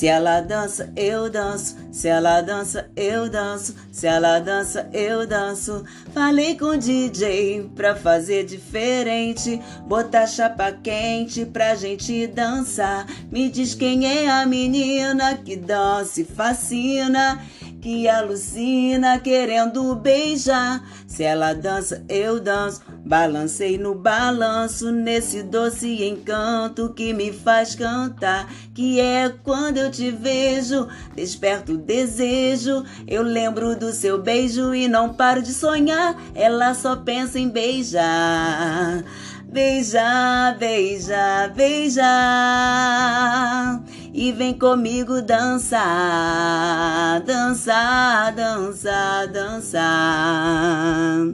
Se ela dança, eu danço. Se ela dança, eu danço. Se ela dança, eu danço. Falei com o DJ pra fazer diferente. Botar chapa quente pra gente dançar. Me diz quem é a menina que dança e fascina que alucina querendo beijar. Se ela dança, eu danço. Balancei no balanço nesse doce encanto que me faz cantar. Que é quando eu te vejo, desperto o desejo. Eu lembro do seu beijo e não paro de sonhar. Ela só pensa em beijar. Beija, beija, beija e vem comigo dançar, dançar, dançar, dançar.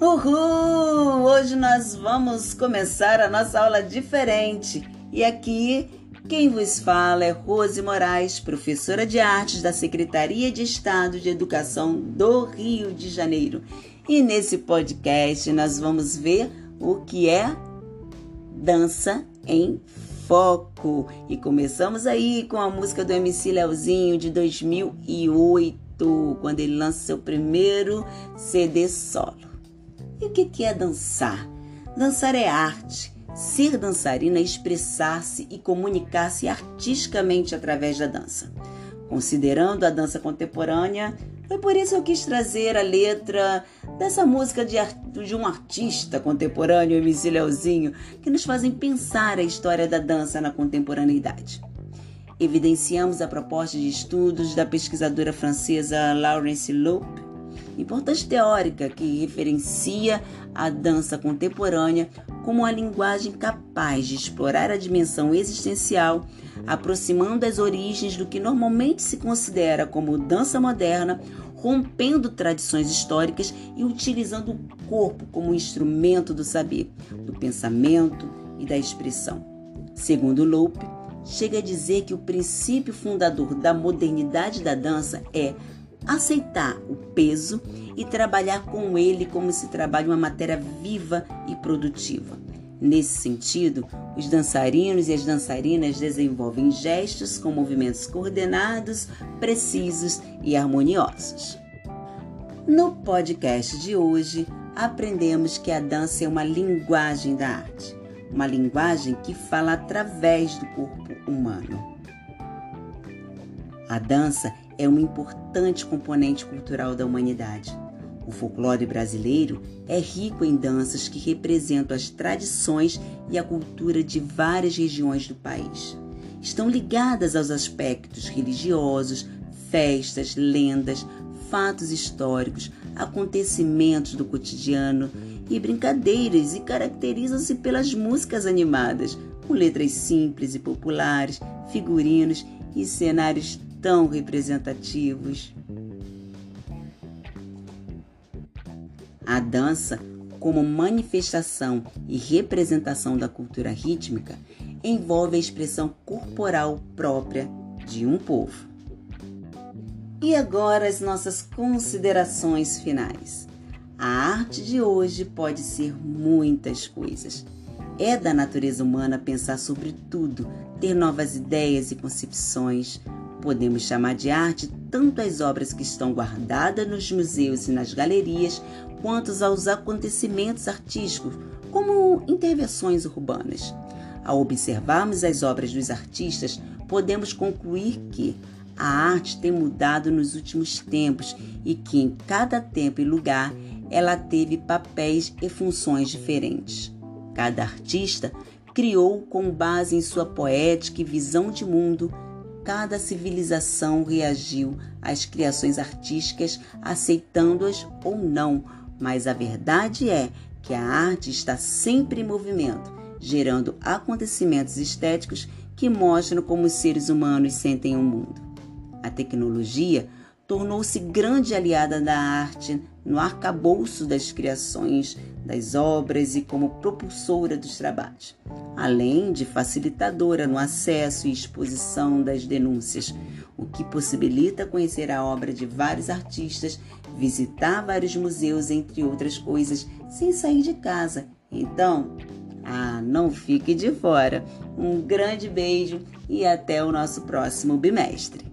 Uhul! Hoje nós vamos começar a nossa aula diferente. E aqui quem vos fala é Rose Moraes, professora de artes da Secretaria de Estado de Educação do Rio de Janeiro. E nesse podcast nós vamos ver o que é dança em foco. E começamos aí com a música do MC Leozinho de 2008, quando ele lança seu primeiro CD solo. E o que é dançar? Dançar é arte. Ser dançarina é expressar-se e comunicar-se artisticamente através da dança. Considerando a dança contemporânea, foi por isso que eu quis trazer a letra dessa música de, de um artista contemporâneo, MC Leozinho, que nos fazem pensar a história da dança na contemporaneidade. Evidenciamos a proposta de estudos da pesquisadora francesa Laurence Loupe, importante teórica que referencia a dança contemporânea como uma linguagem capaz de explorar a dimensão existencial aproximando as origens do que normalmente se considera como dança moderna, rompendo tradições históricas e utilizando o corpo como instrumento do saber, do pensamento e da expressão. Segundo Lope, chega a dizer que o princípio fundador da modernidade da dança é aceitar o peso e trabalhar com ele como se trabalha uma matéria viva e produtiva. Nesse sentido, os dançarinos e as dançarinas desenvolvem gestos com movimentos coordenados, precisos e harmoniosos. No podcast de hoje, aprendemos que a dança é uma linguagem da arte, uma linguagem que fala através do corpo humano. A dança é um importante componente cultural da humanidade o folclore brasileiro é rico em danças que representam as tradições e a cultura de várias regiões do país. Estão ligadas aos aspectos religiosos, festas, lendas, fatos históricos, acontecimentos do cotidiano e brincadeiras e caracterizam-se pelas músicas animadas, com letras simples e populares, figurinos e cenários tão representativos. A dança, como manifestação e representação da cultura rítmica, envolve a expressão corporal própria de um povo. E agora as nossas considerações finais. A arte de hoje pode ser muitas coisas. É da natureza humana pensar sobre tudo, ter novas ideias e concepções. Podemos chamar de arte tanto as obras que estão guardadas nos museus e nas galerias, quanto aos acontecimentos artísticos, como intervenções urbanas. Ao observarmos as obras dos artistas, podemos concluir que a arte tem mudado nos últimos tempos e que em cada tempo e lugar ela teve papéis e funções diferentes. Cada artista criou com base em sua poética e visão de mundo. Cada civilização reagiu às criações artísticas, aceitando-as ou não, mas a verdade é que a arte está sempre em movimento, gerando acontecimentos estéticos que mostram como os seres humanos sentem o mundo. A tecnologia tornou-se grande aliada da arte no arcabouço das criações, das obras e como propulsora dos trabalhos, além de facilitadora no acesso e exposição das denúncias, o que possibilita conhecer a obra de vários artistas, visitar vários museus, entre outras coisas, sem sair de casa. Então, Ah, não fique de fora. Um grande beijo e até o nosso próximo bimestre.